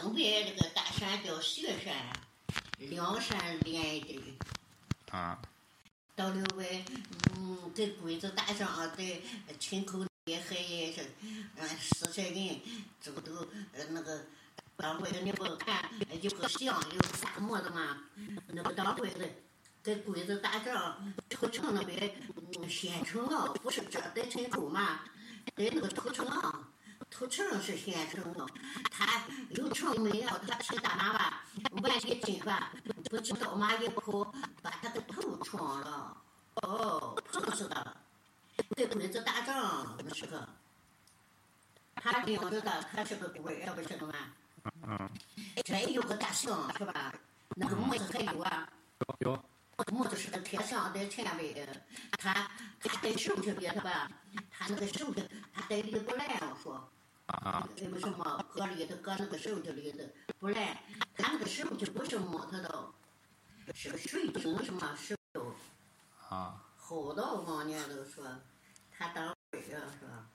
东北这个大山叫雪山，两山连一堆。啊，到了外，嗯，跟鬼子打仗，在秦口沿海是，嗯，死些人，这个都呃那个当官的你不看有个像有个沙漠的嘛，那个当官的跟鬼子打仗，屠城那边嗯县城啊，不是这在秦口嘛，在那个屠城啊。屠城是县城啊，他有城没有？他骑大马吧，万一进吧，不知道马一跑，把他的头撞了，哦，碰死的。给鬼子打仗那时候，他领着的，他是个官儿，不是的吗？嗯，这有个大象是吧？那个木子还有啊，有有，木子是个铁象在前边，他他带手去别的吧，他那个手去，他带的不来，我说。啊，那个什么搁里头搁那个手头里头不来，他那个手就不是木头的，是水晶什么手，啊，好多往年都说他当官啊是吧？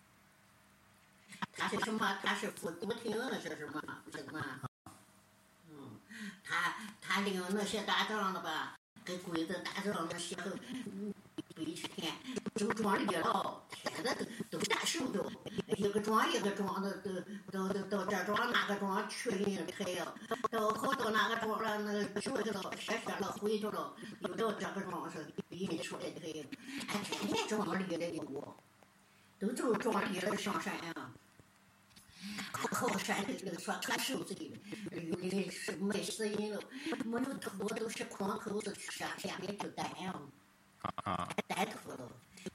他是什么？他是副都厅的是什么？是什么？嗯，他他领那些打仗的吧，跟鬼子打仗那时候，嗯，一天就装里了，天天都都打手都。一个庄一个庄的都都都到这庄那个庄去人开呀，到好到那个庄了，那个手去了，歇歇了回去了，又到这个庄是人出来开呀，哎，天天庄里的有，都就是庄里的上山呀，靠山里那个说可受罪了，有的是卖死人了，没有头都是空口子去山下面就担呀，啊，担头了。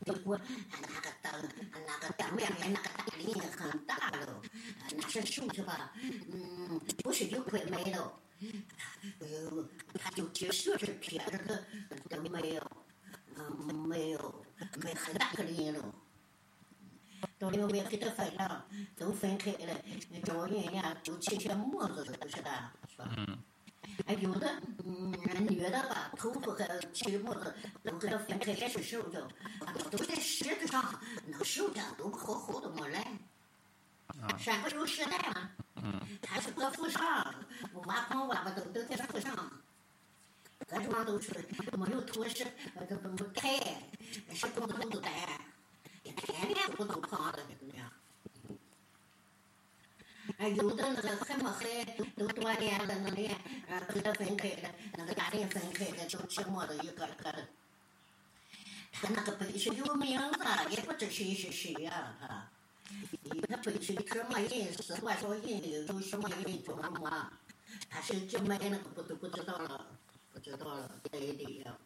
结果那个当那个当面面那个大林很大了，那是手去吧？嗯，不是一块买的，哎呦，他就接手是撇着的都没有，嗯，没有，没很大个林了。到了外给他分了，都分开了，找人家都切些木子都是的，是吧？嗯，有的嗯女的吧，头发和切木子都给他分开，也是手脚，啊，都在石子上，那个手脚都好好的没来。啊，山不有石带吗？嗯，他是搁树上，挖矿挖吧都都在树上，各地方都是没有土石，呃，都都不开，是骨头都带，天天骨头胖的怎么样？哎，有的那个还没海，都锻炼了，那练，呃，给他分开的，那个家庭分开的，都寂寞的一个个的。他那个背是有名字，也不知谁是谁呀、他。他背是什么人，是多少人的，有什么人叫什么，他是去买那个不都不知道了，不知道了，对的呀。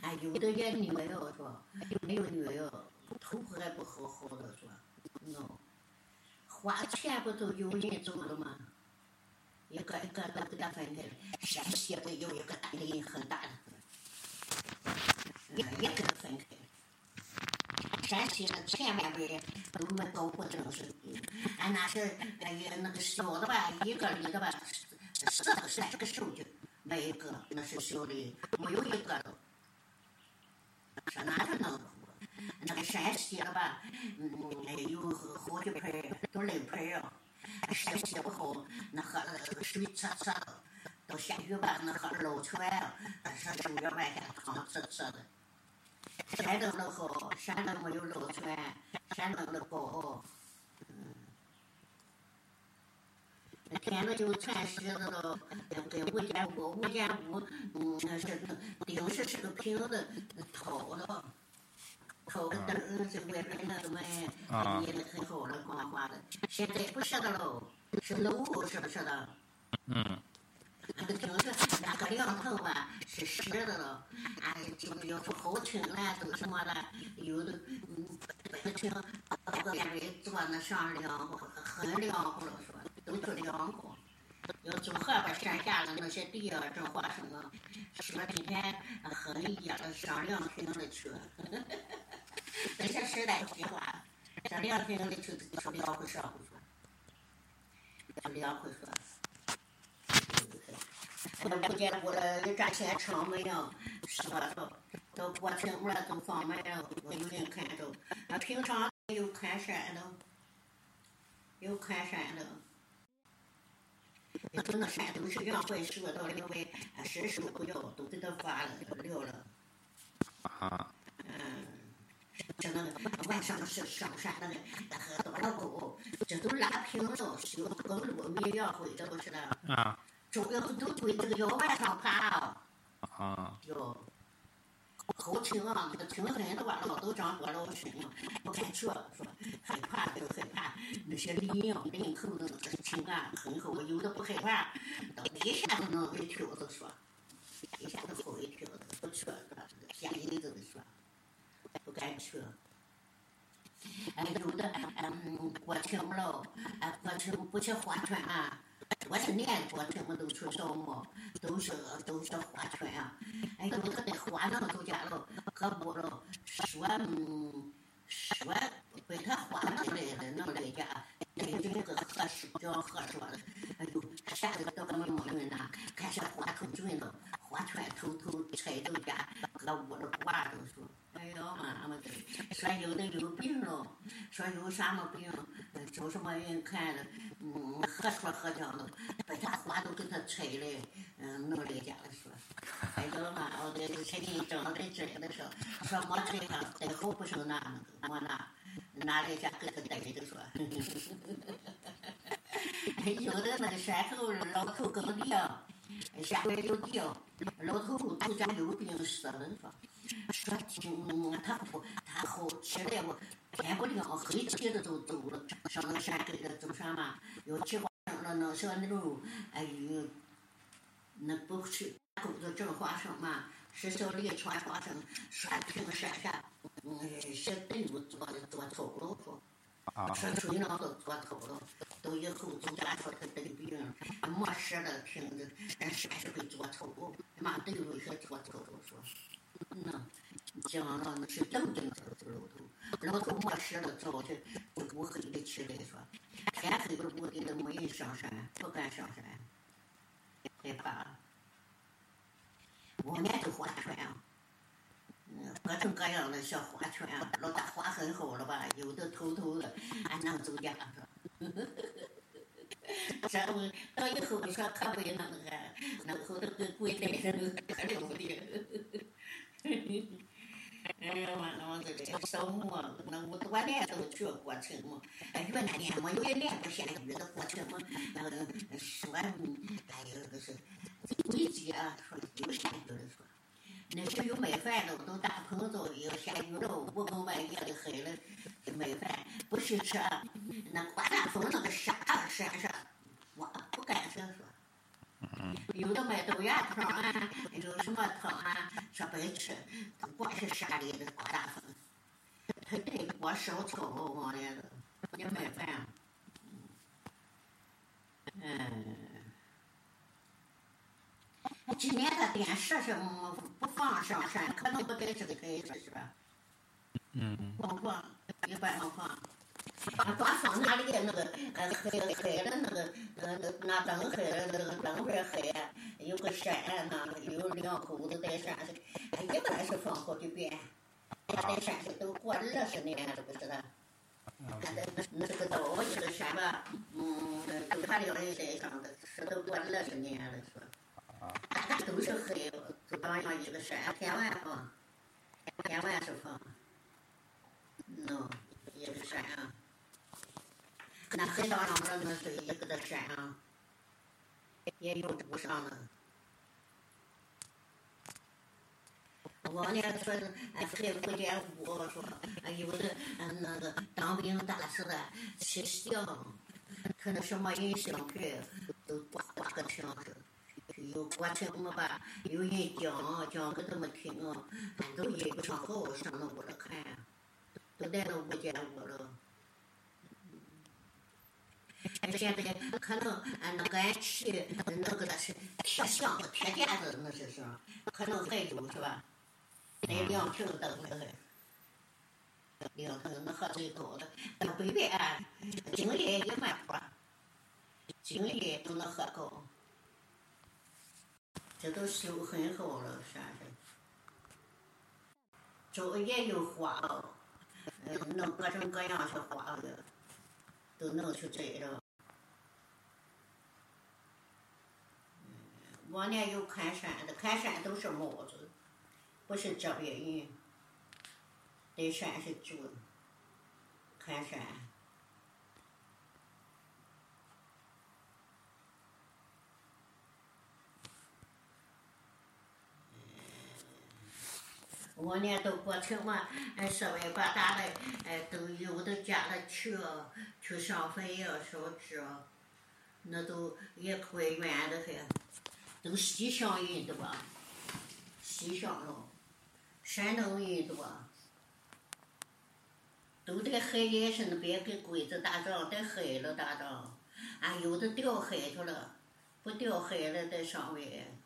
哎，有的也女儿说？没有女儿，头发还不好好的是吧？花钱不都有人走了吗？一个一个都给他分开了。山西的有一个大林很大的，也也给他分开了。山西那前面边都没高过正式，俺那是哎呀那个小的吧，一个里的吧，十个三十个手就没一个，那是小的，没有一个了。上哪去弄？那个山西的吧，嗯，哎有好几盆都冷盆啊。山西不好，那喝那个水涩涩的，到下雨吧，那喝老泉啊，是正月半天汤吃吃的。山东的好，山东没有捞泉，山东的不好。嗯，天那就全石子了，跟五间屋，五间屋，嗯，那是顶是是个平的，掏的。头个灯是外边那个门，捏的很好了，光滑的。现在不是的喽，是楼，是不是的？嗯，那个厅是那个梁头吧，是实的了。哎，就要说好听啦，都什么的？有的嗯，不听，到个边边坐那上凉快，很凉快了，是吧？都是凉快。要走河边山下的那些地啊，这花生啊？说今天很热了，上凉亭了去。那些时代计划，这凉亭里去是两回事儿，是两回事儿。我不见过了，站起来车没有，是吧？到到过城门都放满了，我有人看着。那平常有看山的，有看山的。这个山都是杨槐说到两位十手不要，都给他发了聊了。啊，这那个晚上是上山那个喝多少狗，这都拉平了，修公路没要回这不是的，啊主要都对这个要往上爬啊，啊要。后听啊，那个听很多了都长多老身了，不敢说，说害怕就害怕那些领领口的那个情感很厚，有的不害怕，到底下都能回去，我都说，底下都会跳着不去是吧？下意子的说，不敢去。哎，有的嗯，过清了，哎，过清不去划船啊。我是年过清我都去扫墓，都是都是划船啊。哎，有的那划上都家了，可不了，说嗯说被他划上来的弄来家，那人个和说叫和说的，哎呦，啥子都没没人呐，开始划头准了，我全偷偷揣到家，搁屋里挂着说。哎呦妈妈的，说有的有病了，说有啥么病，找什么人看了，嗯，何说喝掉了，把他话都给他揣来，嗯，弄来家了说。哎呦妈，我的前天正在这的时候，说没这个，最后不是拿那个，没拿，拿来家给他带着说。有的那个山头老头耕地啊，下边有地，老头都家有病死了说。说听他不，他好起来我天不亮黑起的都走了，上那山给他走啥嘛？要去花生了，那小那种哎呦，那不是狗子种花生嘛？是小李穿花生，山平山下，嗯，小队伍做做透了说，啊说水囊都做透了，到以后就家说他得病了，没事了，听着，但山是会做透了，妈队伍是做透了说。那讲了那是正正走走老头，老头没事了，早晨就乌黑的起来说，天黑了屋里都没人上山，不敢上山，害怕。我们都划船啊，嗯，各种各样的小花圈，老大花很好了吧，有的偷偷的，俺能走家说。这我到以后说可不能个，那后头跟鬼来人可了不得。哎呀妈，我这个扫墓，那我多年都去过程嘛。哎，原来年没有一年不下雨的过程嘛。那个说，哎呦，这是危机啊！说有下雨的说，那时候有卖饭的，都大棚子，要下雨了，五更半夜的黑了，卖饭不是吃，那刮大风那个沙沙沙，我不敢说说。有的卖豆芽汤啊，有什么汤啊，说白吃，都光是山里的刮大风，他得锅烧草往来的，也卖饭。嗯，今年他电视是不放上山，可能不在这个台子是吧？嗯光放，一般不放。啊，光放哪里那个呃黑黑的那个呃那那灯黑的那个灯块黑，有个山那有两口子在山上，哎，一般是放好几遍。他在山上都过二十年了，不是的。他在那那是个道一个山吧，嗯，都他两人在上的，是都过二十年了，说。都是黑，就当样一个山，天外放，天外是放，喏，一个山啊。那海岛上边那是一个的山啊，也有不上的。往年说是哎回福建屋说，哎有的那个当兵打死的去乡，可能什么人相片都挂挂个墙上，有过程了吧？有人讲讲给他们听，俺都也不上好上那屋里看，都在那屋间屋了。现在可能俺那个俺去那个那是铁箱子、铁架子，那是啥？可能还有是吧？那两瓶灯还，两瓶那喝最高的，那北边经理也蛮多，经理都能喝高，这都修很好了，山上，周也有花哦，嗯，弄各种各样的花的，都弄去摘了。往年有看山的，看山都是帽子，不是这边人。在山上住，看山。往年都过去嘛，哎，十万八大的，哎，都有的家里去，去上坟呀，烧纸，那都也怪远的很，都西乡人的吧，西乡了，山东人多，都在海沿上那边给鬼子打仗，在海了打仗，啊，有的掉海去了，不掉海了在上面。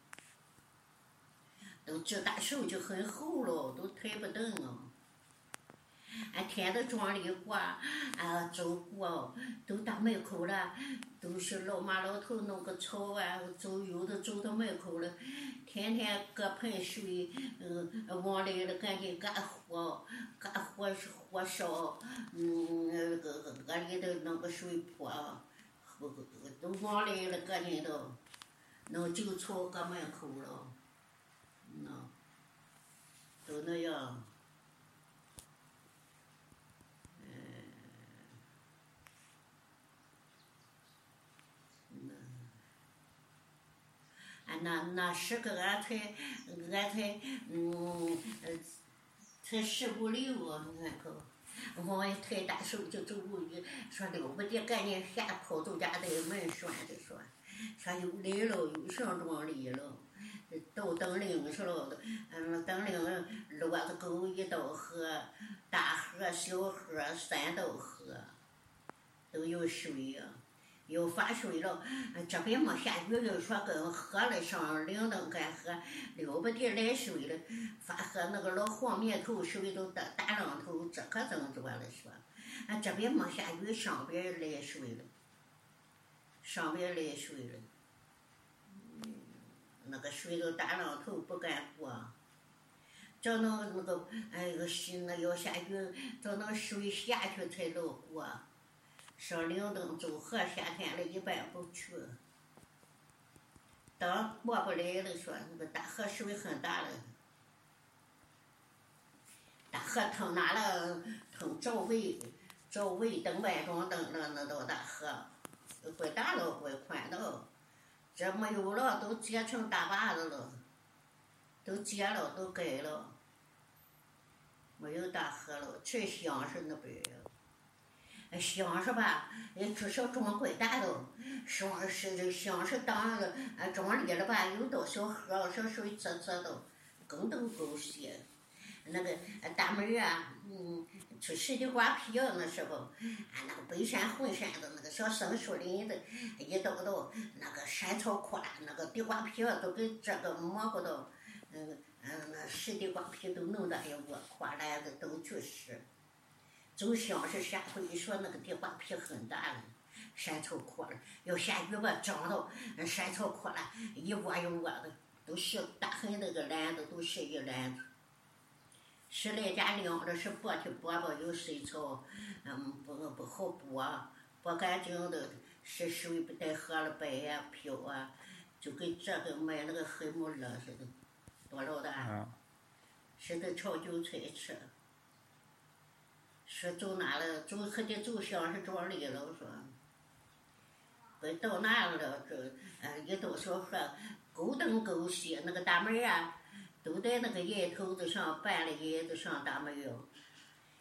都这大手就很厚了，都抬不动了。俺天都庄里挂，啊，走过都到门口了，都是老妈老头弄个草啊，走有的走到门口了，天天搁盆水，嗯，往里了赶紧干活，干活是火烧，嗯，那个个里头弄个水泼，都往里了赶紧都，弄酒草搁门口了。那，都那样，嗯，那，啊那那时个俺才俺才嗯才十五六啊，你看可，我一抬大手就走过去，说了不得，赶紧下跑到家的门栓的说，说又来了，又上庄里了。到登陵去了，嗯，登陵骆子沟一道河，大河、小河三道河，都有水呀，又发水了。这边没下雨了，说跟河里上铃铛干河，了不得来水了。发河那个老黄面头水都大大浪头，这可怎么着了说？俺这边没下雨，上边来水了，上边来水了。那个水都大浪头不敢过，找那那个哎个是那要下雨，找那水下去才能过。上灵登走河，夏天了一般不去。等过不来了，说那个大河水很大了，大河腾哪了？腾赵魏，赵魏登万庄登那那道大河，怪大了，怪宽的。这没有了，都结成大坝子了，都结了，都改了，没有大河了，全乡是那边呀。乡是吧？至少庄怪大的，乡是这乡是当个庄里了吧？有道小河，小水啧啧的，更都够些。那个大门啊，嗯。吃地瓜皮啊那时候，啊那个北山红山的那个小松树林子，一到到那个山草枯了，那个地瓜皮儿都给这个蘑菇都，嗯嗯，那西地瓜皮都弄到一窝，花篮子都去吃。就像是下回说那个地瓜皮很大了，山草枯了，要下雨吧，长到山草枯了，一窝一窝的，都是大很那个篮子，都是一篮子。十来家领着是剥去剥吧，有水草，嗯，不不好剥，剥干净的，是水不带喝了白呀漂啊，就跟这个买那个黑木耳似的，多老大，是的炒韭菜吃。说走哪了？走还得走乡是庄里了，我说，快到哪了？这，嗯，一到小河，沟东沟西那个大门啊。都在那个岩头子上搬了岩子上大门哟，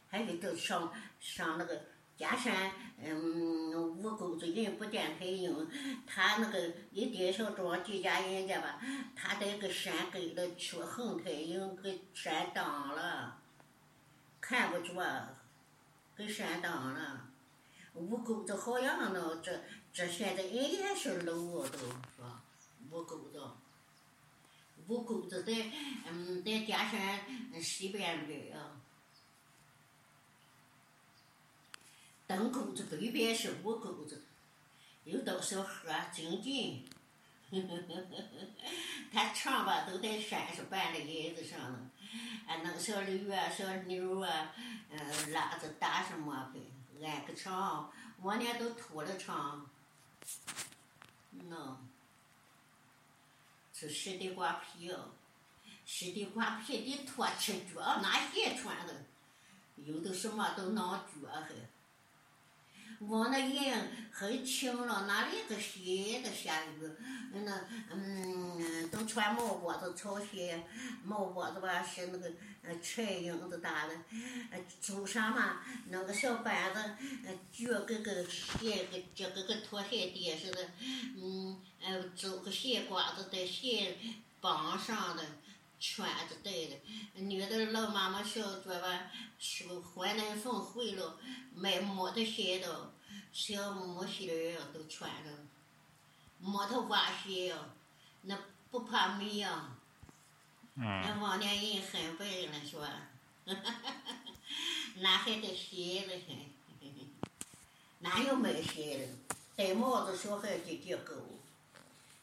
还有都上上那个家山，嗯，五沟子人不见太硬，他那个一点小庄几家人家吧，他在个山根了去横太硬给山挡了，看不着，给山挡了。五沟子好样的，这这现在人也是楼啊都说，五沟子。五沟子在，嗯，在家山西边边啊。东沟子北边是五沟子，有道小河静静，他唱吧都在山上搬的叶子上了，啊，那个小驴啊、小牛啊，嗯，拉着大什么的，挨个唱，往年都拖了场，喏。吃西地瓜皮哦，湿地瓜皮的脱起脚，拿鞋穿的，有的什么都挠脚还。我那人很轻了，哪里个鞋的下雨？那嗯，都穿毛脖子草鞋，毛脖子吧是那个呃柴影子大的，呃走啥嘛？弄个小板子，呃脚跟个鞋个脚跟个拖鞋垫似的，嗯，呃走个鞋褂子在鞋帮上的。穿着带的，女的老妈妈小脚吧，说怀奶粉回了，买木头鞋的，小木鞋儿都穿着，木头袜鞋呀，那不怕霉呀。那往年人很笨了是吧？哪还得鞋了还？哪有买鞋的？戴帽子小孩就结狗。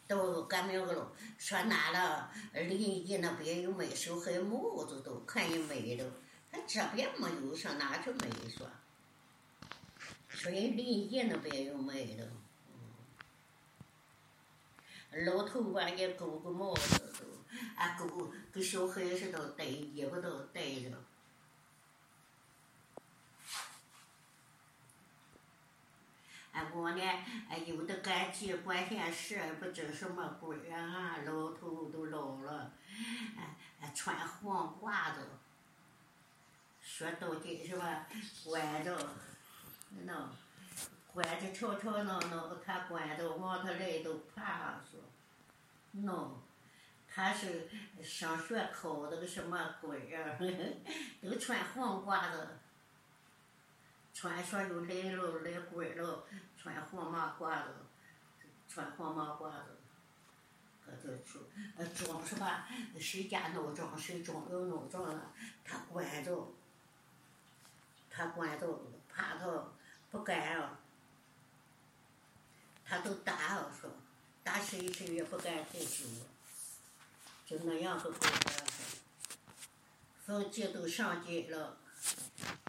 都赶明个了，说哪了？临沂那边有卖小孩帽子都看见没了，他这边没有，上哪去卖说？说人临沂那边有卖的，老头吧也搞个帽子都，啊勾跟小孩似的戴衣服都戴着。哎，往年哎有的赶集管闲事，不知什么鬼啊，老头都老了，哎哎穿黄褂子，说到底是吧？关着，那关着吵吵闹闹，他关着往他来都怕说，喏，他是上学考的个什么鬼啊？都穿黄褂子。穿说又来了来鬼了，穿黄马褂子，穿黄马褂子，搁这出，呃装是吧？谁家闹钟谁装要闹钟了，他关着，他关着，怕他不敢啊，他都打我说，打谁谁也不敢再走，就那样个鬼样逢节都上街了。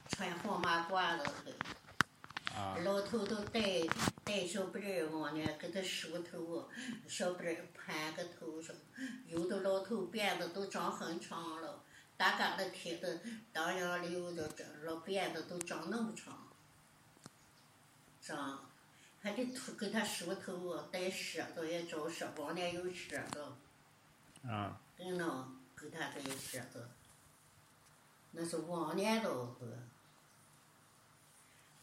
穿黄马褂子的，老头都戴戴小辫儿往那，给他梳头，小辫儿盘个头上，有的老头辫子都长很长了，大疙瘩贴的，当阳里有的这老辫子都长那么长，长，还得涂给他梳头，戴舌子也找舌，往年有舌子，啊，跟那给他这舌子，那是往年都是。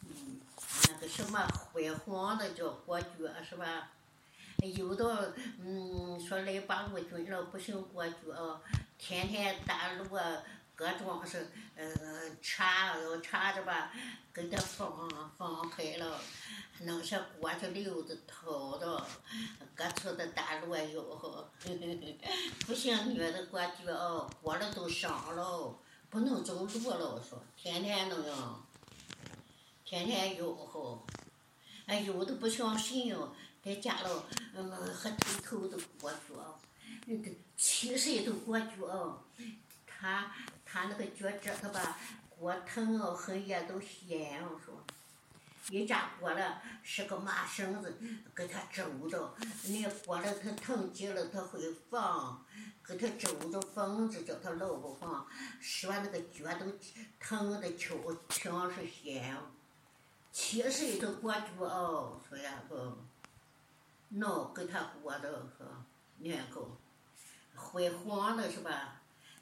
嗯，那个什么灰黄的叫裹脚是吧？有的嗯说来八路军了不行裹脚，天天打锣啊各种是呃插要插着吧，给他放放开了，弄些裹着溜子掏着，各处的大路也有好，不行女的裹脚裹了都伤了，不能走路了说，天天那样。天天吆喝，哎，有的不相信哟，在家了，嗯，还偷偷的裹脚，那个七岁都裹脚，他他那个脚趾头吧，裹疼哦，很也都咸哦说，一家裹了是个麻绳子，给他肘着，你裹了他疼极了，他会放，给他肘着缝子叫他老不放，说那个脚都疼的球全是咸。七岁都裹脚哦，说呀个，脑给他裹的是两个，会黄的是吧？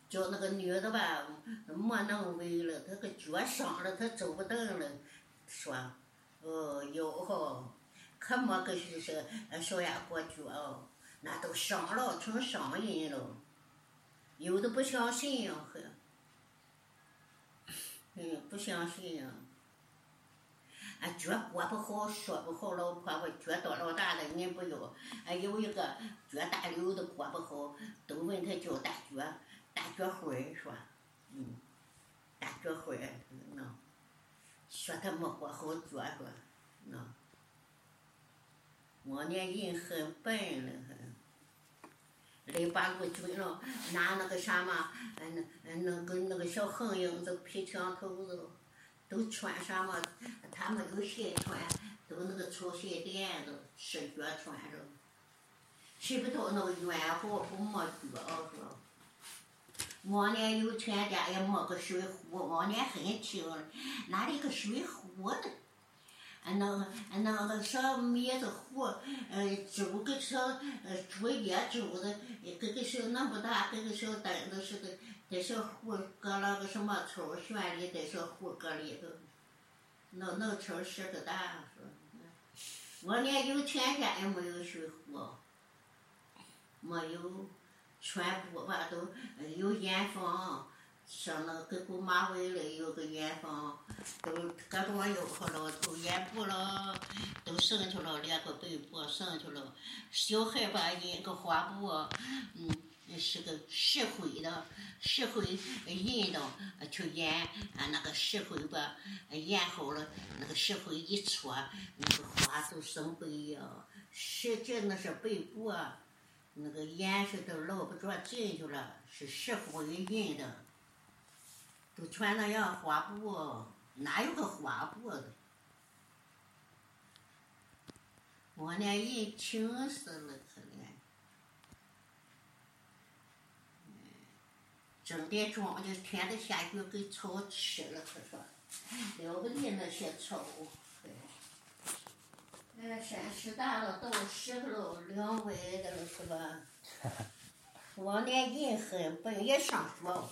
叫那个女的吧，没能为了，她个脚伤了，她走不动了，说，哦，腰好，可没个是是小丫裹脚，那都伤了，成伤人了，有的不相信呀，还，嗯，不相信呀。啊，脚裹不好，说不好，老婆婆脚到老大的你不要。还有一个脚大溜的裹不好，都问他叫大脚，大脚花儿说，嗯，大脚花儿，那，说他没活好脚说，那，往年人很笨了很，来八路军了，拿那个啥嘛，嗯，那个那个小横影子皮枪头子。都穿啥嘛？他没有鞋穿，都那个粗鞋垫子，赤脚穿着。谁不到那个冤枉不没脚说。往年有全家也没个水壶，往年很穷，哪里个水壶呢？啊，那个那个小米子壶，呃，煮个小呃竹叶煮的，跟个小那么大，跟个小凳子似的，在小壶搁了个什么抽旋里，在小壶搁里头，那那抽是个大说。往年有全家也没有水壶，没有。全部吧都有烟房，像那个跟古马尾的有个烟房，都各种吆喝了，都烟布了，都剩去了两个被布，剩去了。小孩吧印个花布，嗯，是个石灰的，石灰印的去烟，啊那个石灰吧，烟好了，那个石灰一搓，那个花都生白呀。实际那是被布啊。那个颜色都捞不着进去了，是石灰印的，都全那样花布，哪有个花布的？我那人穷死了，可怜。整点庄稼天天下雨给草吃了，可说了不得那些草。哎，山石大了，到石头了，两歪的了，是吧？往年人很笨，也上学，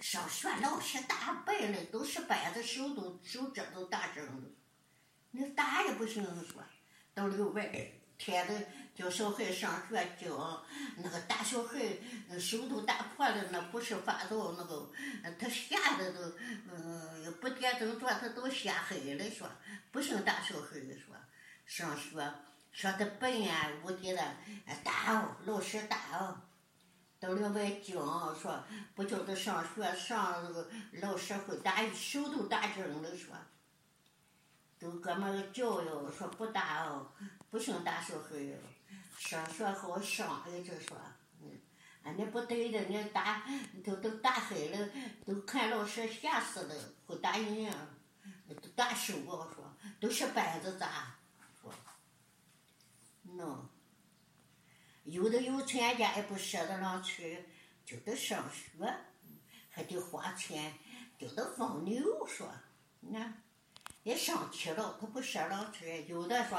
上学老师打笨了，都是板子手都手指都打针了。你打也不行，说到六外，天天叫小孩上学教，那个打小孩，手都打破了，那不是发到那个，他吓得都，嗯，不点正着，他都吓黑了，说不行打小孩说。上学上的笨啊，无敌的，打哦，老师打哦。到了外讲说，不叫他上学，上那个老师会打，手都打肿了说。都哥们教育说不打哦，不行打小孩哟。上学好上，一直说，啊你不对的，你打都都打黑了，都看老师吓死了，会打人，都打手啊说，都是板子砸。喏，有的有钱家也不舍得让去，就得上学，还得花钱，就得放牛说，你看，也上去了，他不舍得去。有的说，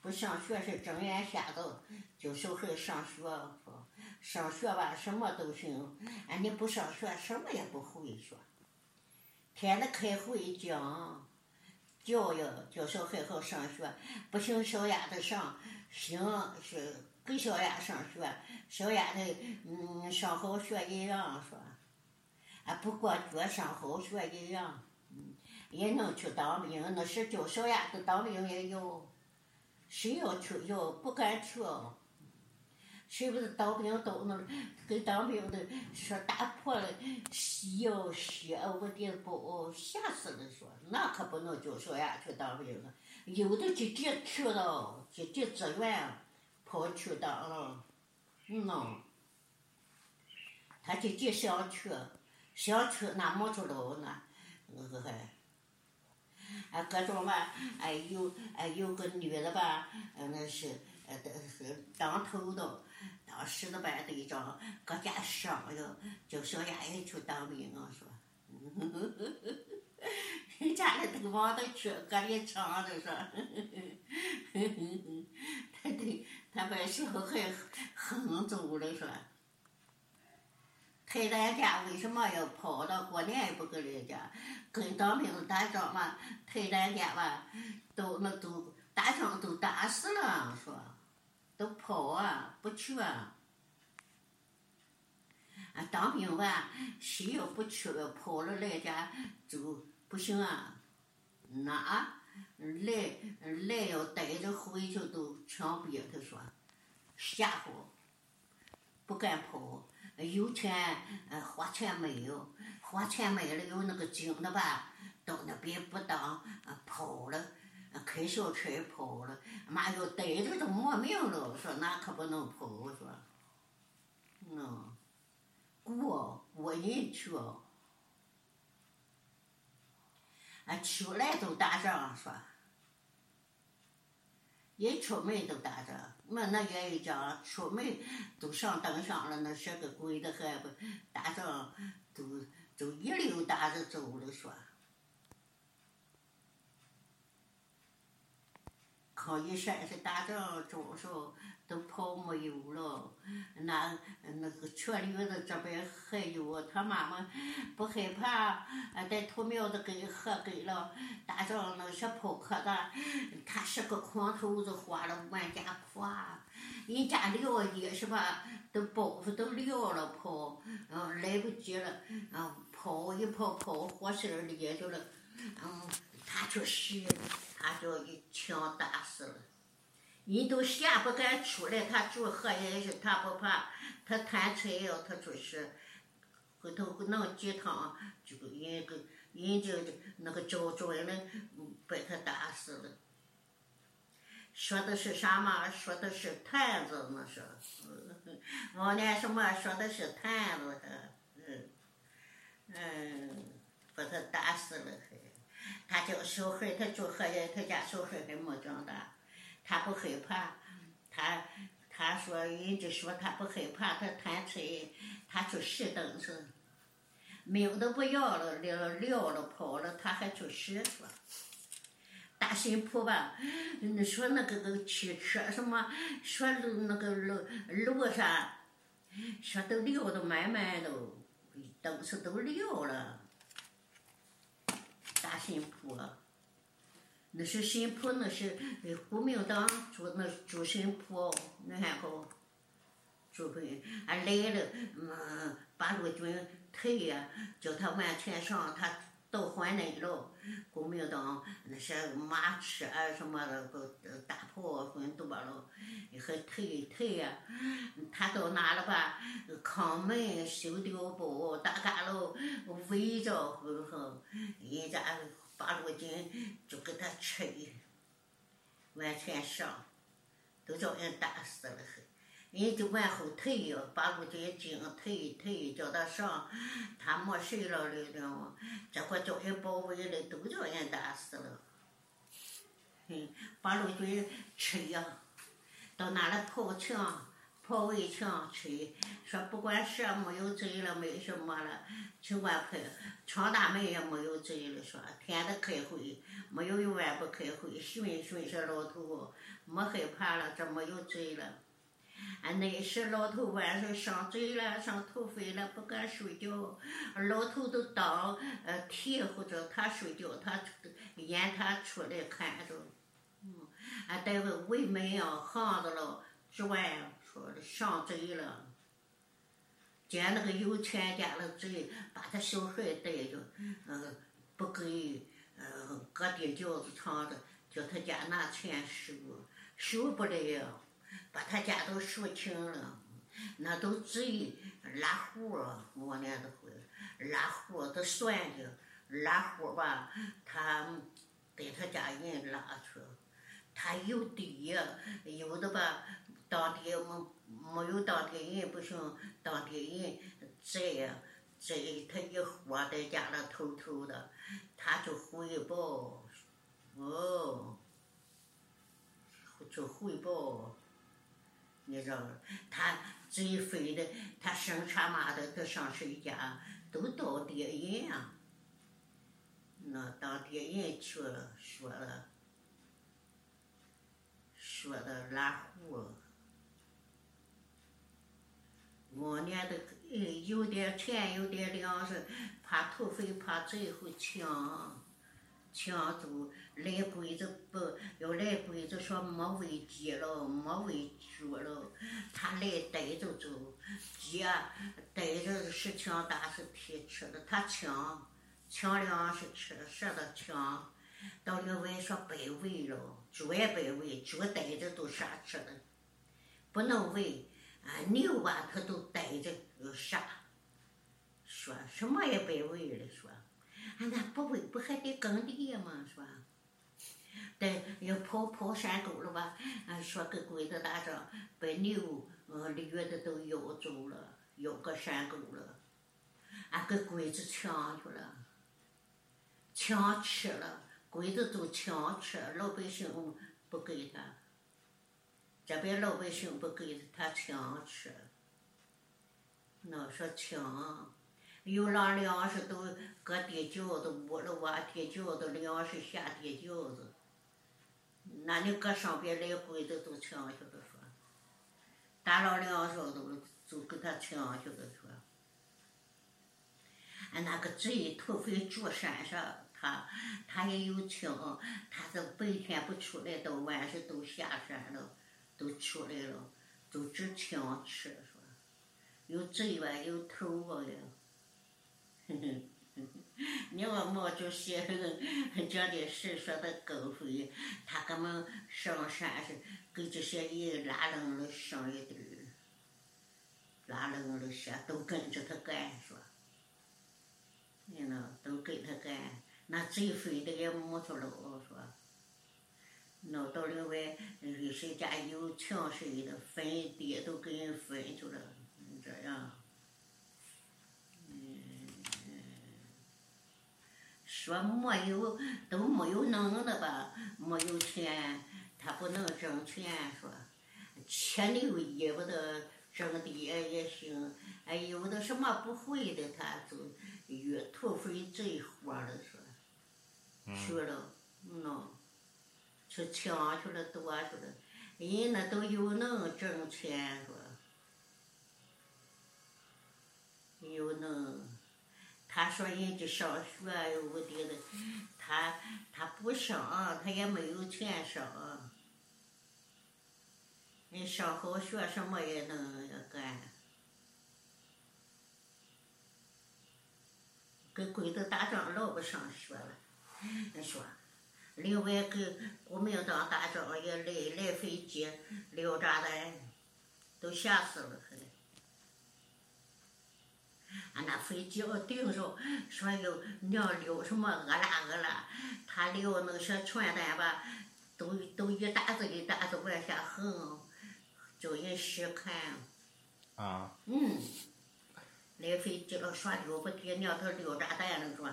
不上学是睁眼瞎子，就小孩上学说，上学吧什么都行，哎你不上学什么也不会说，天天开会讲。教育叫小孩好上学，不行小丫头上，行是给小丫上学，小丫头嗯上好学一样说，啊不过觉上好学一样，嗯也能去当兵，那是叫小丫头当兵也有，谁要去要不敢去。谁不是当兵到那儿，给当兵的说打破了西药血，我的不吓死了说，那可不能叫小丫去当兵了。有的直接去了，直接自愿跑去当了，嗯，他直接想去，想去那没出路呢，那个还，啊，各种吧，哎有哎有个女的吧，嗯那是呃是当头的。当时的班队长搁家上哟，叫小丫也去当兵啊，说，人家里头往那去，搁里唱的说，他对，他把小孩横走了说，太咱家为什么要跑到过年也不跟人家，跟当兵打仗嘛，太咱家吧，都那都打仗都打死了说。都跑啊，不去啊！啊，当兵吧，谁要不去，跑了来家就不行啊！那来来要带着回去都枪毙，他说吓唬，不敢跑。有钱，花钱没有，花钱买了有那个精的吧，到那边不当，跑了。开小车跑了，妈要逮着都没命了。我说那可不能跑，我说，嗯，过过人去，啊，出来都打仗，说，一出门都打仗。我那爷一讲，出门都上灯上了，那些个鬼的还不打仗，都都一溜达着走了说。抗一山是打仗着手都跑没有了，那那个全驴子这边还有，他妈妈不害怕，在土苗子给喝给了，打仗那些跑可大，他是个狂头子，花了万家破，人家撂也是吧，都包袱都撂了跑，嗯，来不及了，嗯，跑一跑跑火身里去了，嗯，他就是。他叫一枪打死了，人都吓不敢出来。他住河也是，他不怕，他贪财呀，他就是回头弄几趟，就给人个人家那个招准了，把他打死了。说的是啥嘛？说的是坛子，那是，往年什么说的是坛子，嗯，嗯，把他打死了。他叫小孩，他住河家，他家小孩还没长大，他不害怕，他他说人家说他不害怕，他贪财，他去拾东西，没有的不要了，撂撂了跑了，他还去拾说。大新铺吧，你说那个个汽车什么，说路那个路路上，说都撂的满满的，东西都撂了。大新铺，那是新铺，那是国民党主那住新铺，你看好，住回俺来了，嗯，八路军退呀，叫他完全上，他到换内了，国民党那些马车啊什么的，个大炮很多了，还退退呀，他到哪了吧？康门修碉堡，大家了围着，后后，人家八路军就给他吹，完全上，都叫人打死了，人就往后退呀，八路军进退退，叫他上，他没事了了了，这会叫人包围了，都叫人打死了，嗯，八路军吃呀，到哪里跑墙？跑围墙去，说不管什没有贼了，没什么了，尽管开，闯大门也没有贼了，说天都开会，没有一晚不开会，寻寻说老头没害怕了，这没有贼了。啊，那时老头晚上上嘴了，上头飞了，不敢睡觉，老头都当呃替或者他睡觉，他眼他出来看着，嗯，啊，待会围门呀，巷子了，之外。说的上贼了，见那个有钱家的贼，把他小孩带着，嗯，不给，嗯，搁地轿子床着，叫他家拿钱收，收不了，把他家都赎清了，那都贼拉户啊，我年的会拉户都算的，拉户吧，他给他家人拉去，他有地，有的吧。当地没没有当地人不行，当地人在呀在，他一活在家里偷偷的，他就汇报，哦，就汇报，你知道，他最肥的，他生产嘛的，他上谁家都到地人，那到地人去了说了，说的拉胡。往年的，有点钱，有点粮食，怕土匪，怕贼会抢，抢走。来鬼子不要来鬼子说没喂鸡了，没喂猪了，他来带着走。鸡啊，带着是抢大是提吃的，他抢，抢粮食吃的，舍得抢。到另外说白喂了，猪也白喂，猪带着都啥吃的，不能喂。啊，牛啊，他都带着杀，说什么也白喂了，说，俺那不喂不还得耕地吗？是吧？对，要跑跑山沟了吧？俺说跟鬼子打仗，把牛、呃驴的都咬走了，咬个山沟了，俺给鬼子抢去了，抢吃了，鬼子都抢吃，老百姓不给他。这边老百姓不给他他抢吃，那说抢，有让粮食都搁地窖子，屋里挖地窖子，粮食下地窖子，那你搁上边来回的都抢去了说，打了粮食都就给他抢去了说。俺那个贼土匪住山上，他他也有枪，他是白天不出来，到晚上都下山了，都出来了，都只枪吃说，有贼吧，有头发呀，哼哼，你我毛主席讲的是说的高飞，他给们上山是给这些人拉楞了上一堆儿，拉楞了些都跟着他干说。你呢都跟他干，那贼肥的也没出路说。那到另外，嗯，谁家有强谁的分地都给人分去了，这样。说没有都没有能的吧，没有钱，他不能挣钱说，钱留也不得挣的也也行，哎，有的什么不会的他就。越土匪最活了说，去了，喏，去抢去了，夺去了，人那都有能挣钱说，有能，他说人家上学我的的，他他不上，他也没有钱上，你上好学什么也能干。跟鬼子打仗老不上学了，你说，另外跟国民党打仗也来来飞机撂炸弹，都吓死了。俺那飞机要顶上，说有娘撂什么俄拉俄拉，他撂那些传单吧，都都一沓子一沓子往下横，叫人细看。啊。嗯。来飞机了，说溜不给，娘他撂炸弹了，说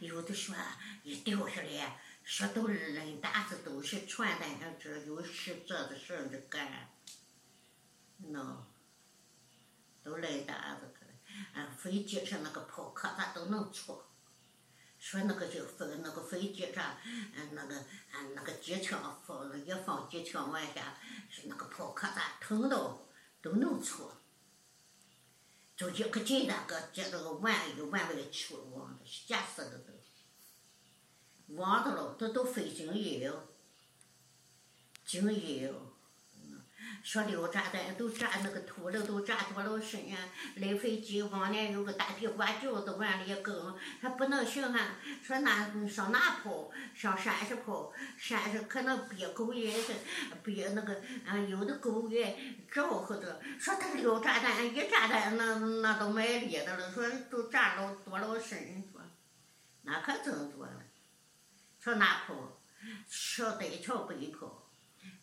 有的说一掉下来，说都扔沓子都是传单上，这有事这的事儿的干，喏，都来沓子去了。啊，飞机上那个炮壳子都能出，说那个就分那个飞机上，嗯，那个嗯那个机枪放一放机枪往下，是那个炮壳子疼到都能出。就一个劲那个接那个万一万外出往吓死了都，忘的了，这都费经验，经验。说撂炸弹都炸那个土了，都炸多少深呀？来飞机往年有个大地瓜窖子往里更，还不能行哈。说那上哪跑？上山上跑，山上可能憋狗也是憋那个，嗯，有的狗也招呼着。说他撂炸弹，一炸弹那那都卖力的了。说都炸老多老深，说那可真多了。上哪跑？上北桥北跑，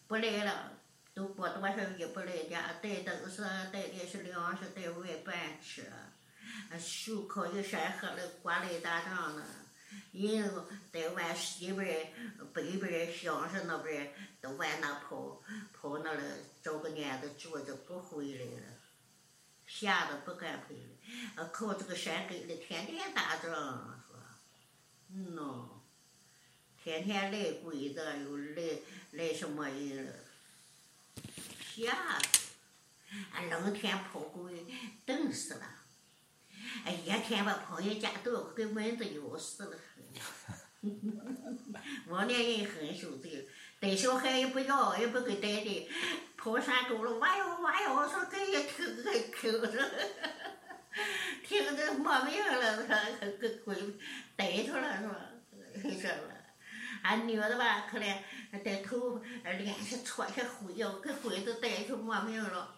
不来了。都过多少日不来家，带东西，带的是粮食，带外边吃。手铐一扇合了，挂来打仗了。人在外西边、北边、乡上那边都往那跑，跑那了找个年子住着不回来了，吓得不敢回来。靠这个山根的，天天打仗，说，嗯喏，天天来鬼子，又来来什么人了。吓死！俺冷天跑鬼，冻死了。哎，一天把朋友家都给蚊子咬死了。往年人很守贼，带小孩也不要，也不给带的，跑山沟了，哇哟哇哟，说这一听还听着，听着没命了，他 给鬼带去了是吧？说了，俺女的吧，可怜。带头脸上搓些灰哟，给鬼子带去没命了。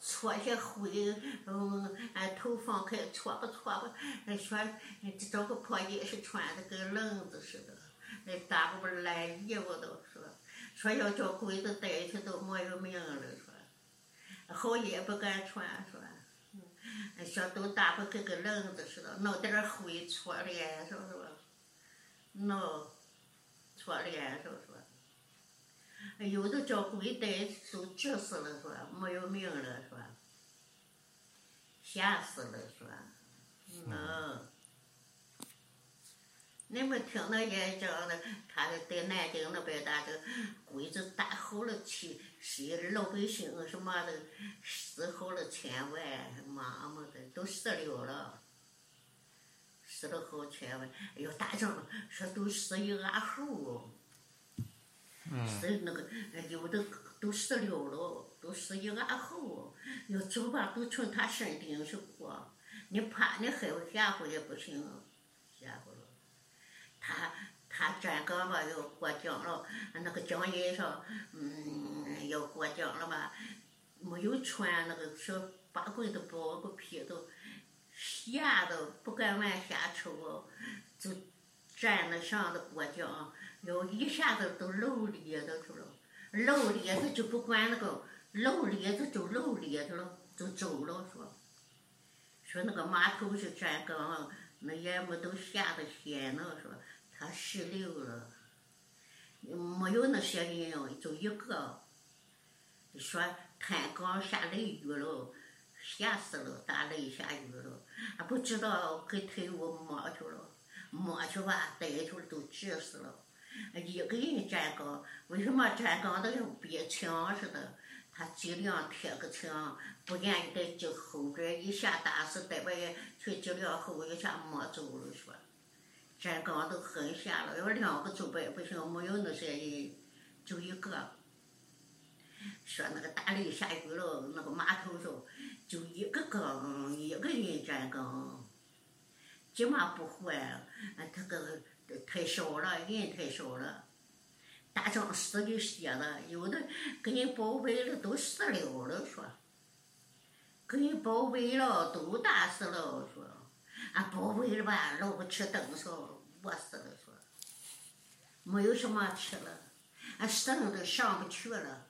搓些灰，嗯，俺头放开搓吧搓吧，说找个破衣裳穿的跟愣子似的，那大不烂衣服都说，说要叫鬼子带去都没有命了说，好衣不敢穿说，说都大不跟个愣子似的，弄点灰搓脸是不是吧？弄搓脸上是吧？有的叫鬼带都急死了是吧？没有命了是吧？吓死了是吧？嗯。你们听那些讲的，他在南京那边，打的鬼子打好了去，是老百姓什么的死好了千万，妈妈的都死了了，死了好千万。哎呦，大仗说都死一阿猴，死那个有的都死了了，都死一俺猴，要走吧都从他身顶上过，你怕你害怕吓唬也不行，吓唬了。他他站岗吧，要过江了，那个江沿上，嗯，要过江了吧，没有穿那个小八棍子包个皮都吓得不敢往下瞅，就站那上的过江，要一下子都露裂的去了，露裂他就不管那个，露裂他就露裂去了，就走了说，说那个码头是站岗，那人们都吓得鲜了说。他十六了，没有那些人哦，就一个。说滩刚下雷雨了，吓死了，打雷下雨了，还不知道给退伍摸去了，摸去吧，带去都急死了。一个人站岗，为什么站岗都像憋枪似的？他尽量贴个墙，不愿意在就后边一下打死，在外去尽量后一下摸走了，说？站岗都很吓了，要两个走吧也不行，没有那些人，就一个。说那个大雷下雨了，那个码头上就一个岗，一个人站岗，急嘛不换，他个太少了，人太少了，大仗死的些了，有的给人包围了都死了了说，给人包围了都打死了说。啊，包围了吧，老不吃凳上，饿死了说，没有什么吃了，啊，绳都上不去了，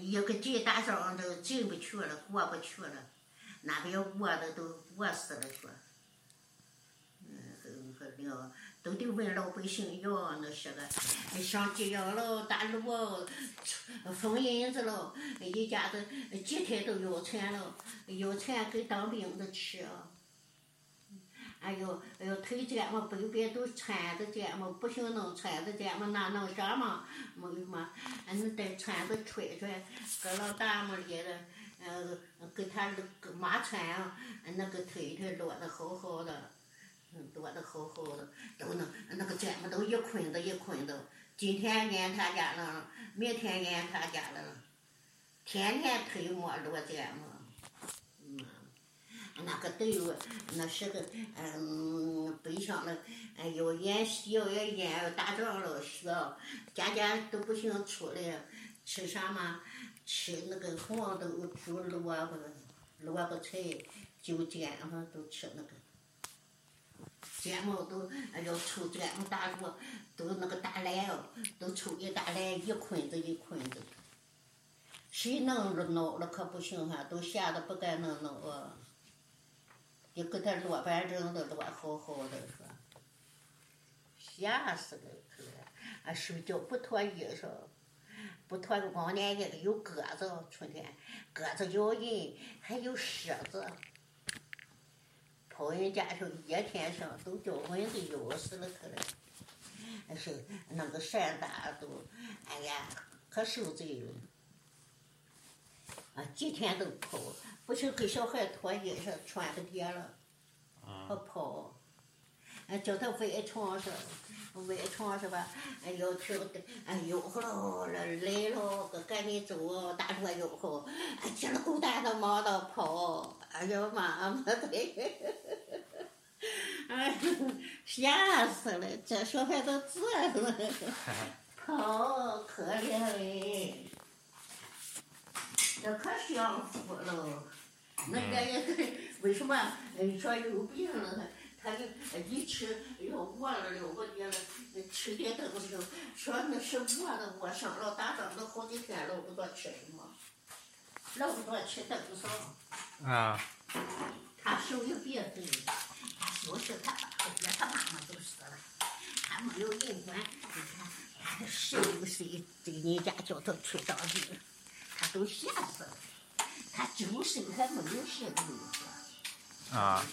一个鸡大上都进不去了，过不去了，那边饿的都饿死了去，嗯，那个，都得问老百姓要那些个，上鸡鸭了，大路封银子了，一家子几天都要钱了，要钱给当兵的吃。哎呦，哎呦，腿脚嘛，北边都穿着间嘛，不行能穿着间嘛，那能啥嘛？没有嘛，俺那带穿着揣揣，搁老大嘛里的，呃，给他那个马穿啊，那个腿腿落得好好的，嗯，落得好好的，都能那个间嘛都一捆子一捆子，今天撵他家了，明天撵他家了，天天腿没落间嘛。那个都有，那是个，嗯，北上了，哎，要演戏，要演，要打仗了，需要，家家都不行出来，吃啥嘛？吃那个黄豆煮萝卜，萝卜菜，就煎嘛，都吃那个。煎嘛都，要抽煎嘛大肉，都那个大篮哦，都抽一大篮，一捆子一捆子。谁弄了弄了可不行哈，都吓得不敢弄弄哦。你给他落板正的落好好的说，吓死了是啊，睡觉不脱衣裳，不脱光连衣有鸽子，春天鸽子咬人，还有虱子，跑人家上一天上都叫蚊子咬死了他了，那是那个山大都，哎呀，可受罪了，啊，几天都跑。不是给小孩脱衣裳穿不叠了，啊跑，哎叫他外床上，外床是吧？哎要听的，哎吆喝了，来了，赶紧走，大着吆喝，哎急了狗蛋的忙着跑，哎呀妈妈的，哎吓死了，这小孩都醉了，跑可怜嘞，这可享福了。那家也是为什么？说有病了，他他就一吃要饿了了不得了，吃点东西，说那是饿的，我上了打仗都好几天了，不知道吃什么，老不多吃多少。啊。他手有别的，就是他爸，他爹他妈妈都死了，他没有人管，你看。他十六岁对你家叫他去当兵，他都吓死了。他终身还没有学过。啊